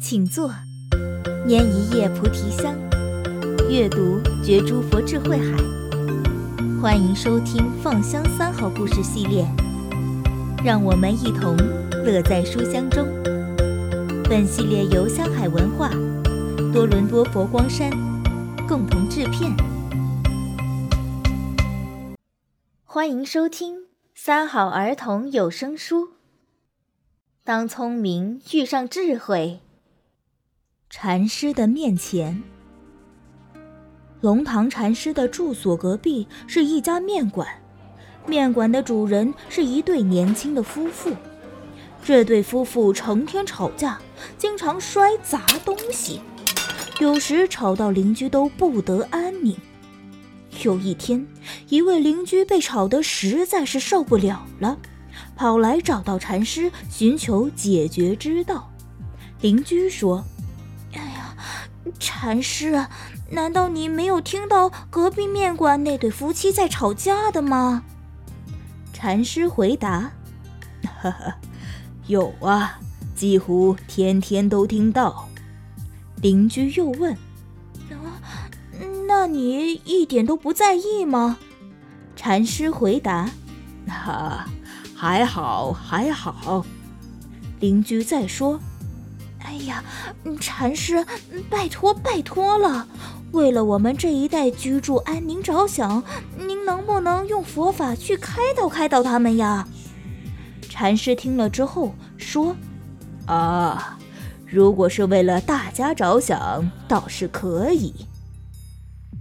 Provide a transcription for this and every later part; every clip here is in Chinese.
请坐，拈一叶菩提香，阅读觉诸佛智慧海。欢迎收听《放香三好故事》系列，让我们一同乐在书香中。本系列由香海文化、多伦多佛光山共同制片。欢迎收听《三好儿童有声书》。当聪明遇上智慧。禅师的面前，龙堂禅师的住所隔壁是一家面馆，面馆的主人是一对年轻的夫妇。这对夫妇成天吵架，经常摔砸东西，有时吵到邻居都不得安宁。有一天，一位邻居被吵得实在是受不了了，跑来找到禅师寻求解决之道。邻居说。哎呀禅师，难道你没有听到隔壁面馆那对夫妻在吵架的吗？禅师回答：“呵呵，有啊，几乎天天都听到。”邻居又问：“啊，那你一点都不在意吗？”禅师回答：“哈、啊，还好，还好。”邻居再说。哎呀，禅师，拜托拜托了！为了我们这一代居住安宁着想，您能不能用佛法去开导开导他们呀？禅师听了之后说：“啊，如果是为了大家着想，倒是可以。”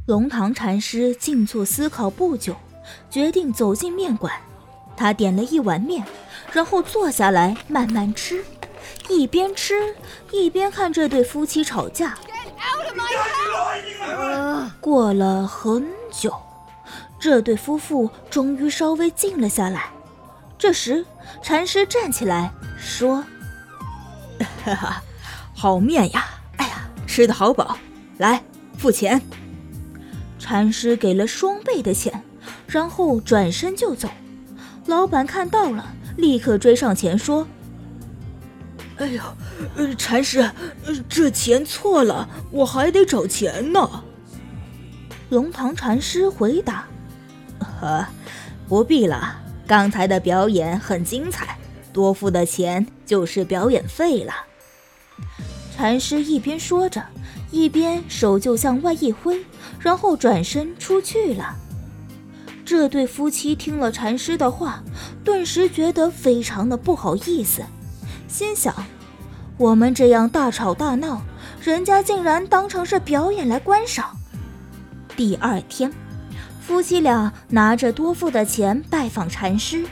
龙堂禅师静坐思考不久，决定走进面馆。他点了一碗面，然后坐下来慢慢吃。一边吃一边看这对夫妻吵架。过了很久，这对夫妇终于稍微静了下来。这时，禅师站起来说：“哈哈，好面呀！哎呀，吃的好饱，来付钱。”禅师给了双倍的钱，然后转身就走。老板看到了，立刻追上前说。哎呦，呃，禅师，呃，这钱错了，我还得找钱呢。龙堂禅师回答：“呵，不必了，刚才的表演很精彩，多付的钱就是表演费了。”禅师一边说着，一边手就向外一挥，然后转身出去了。这对夫妻听了禅师的话，顿时觉得非常的不好意思。心想，我们这样大吵大闹，人家竟然当成是表演来观赏。第二天，夫妻俩拿着多付的钱拜访禅师。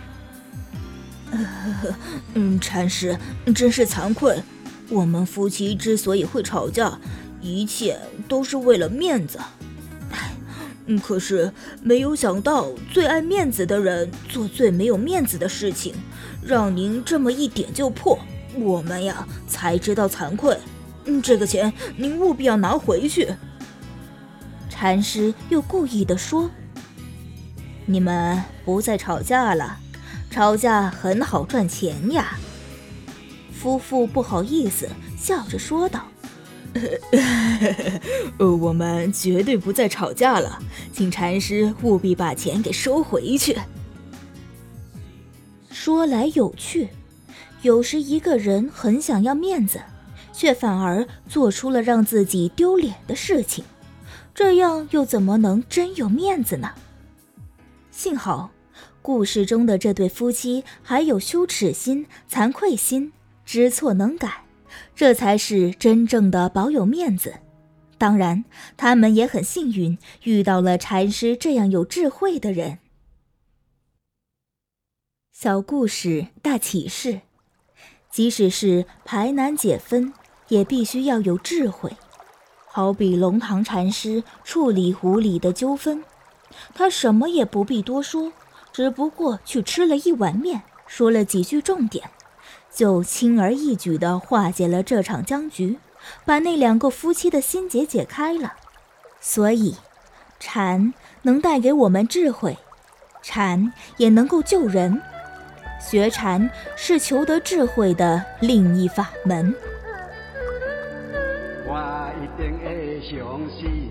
嗯，禅师，真是惭愧，我们夫妻之所以会吵架，一切都是为了面子。嗯，可是没有想到，最爱面子的人做最没有面子的事情，让您这么一点就破。我们呀，才知道惭愧。嗯，这个钱您务必要拿回去。禅师又故意的说：“你们不再吵架了，吵架很好赚钱呀。”夫妇不好意思，笑着说道：“ 呃，我们绝对不再吵架了，请禅师务必把钱给收回去。”说来有趣。有时一个人很想要面子，却反而做出了让自己丢脸的事情，这样又怎么能真有面子呢？幸好，故事中的这对夫妻还有羞耻心、惭愧心，知错能改，这才是真正的保有面子。当然，他们也很幸运，遇到了禅师这样有智慧的人。小故事大启示。即使是排难解纷，也必须要有智慧。好比龙堂禅师处理湖里的纠纷，他什么也不必多说，只不过去吃了一碗面，说了几句重点，就轻而易举地化解了这场僵局，把那两个夫妻的心结解开了。所以，禅能带给我们智慧，禅也能够救人。学禅是求得智慧的另一法门。我一定会相信。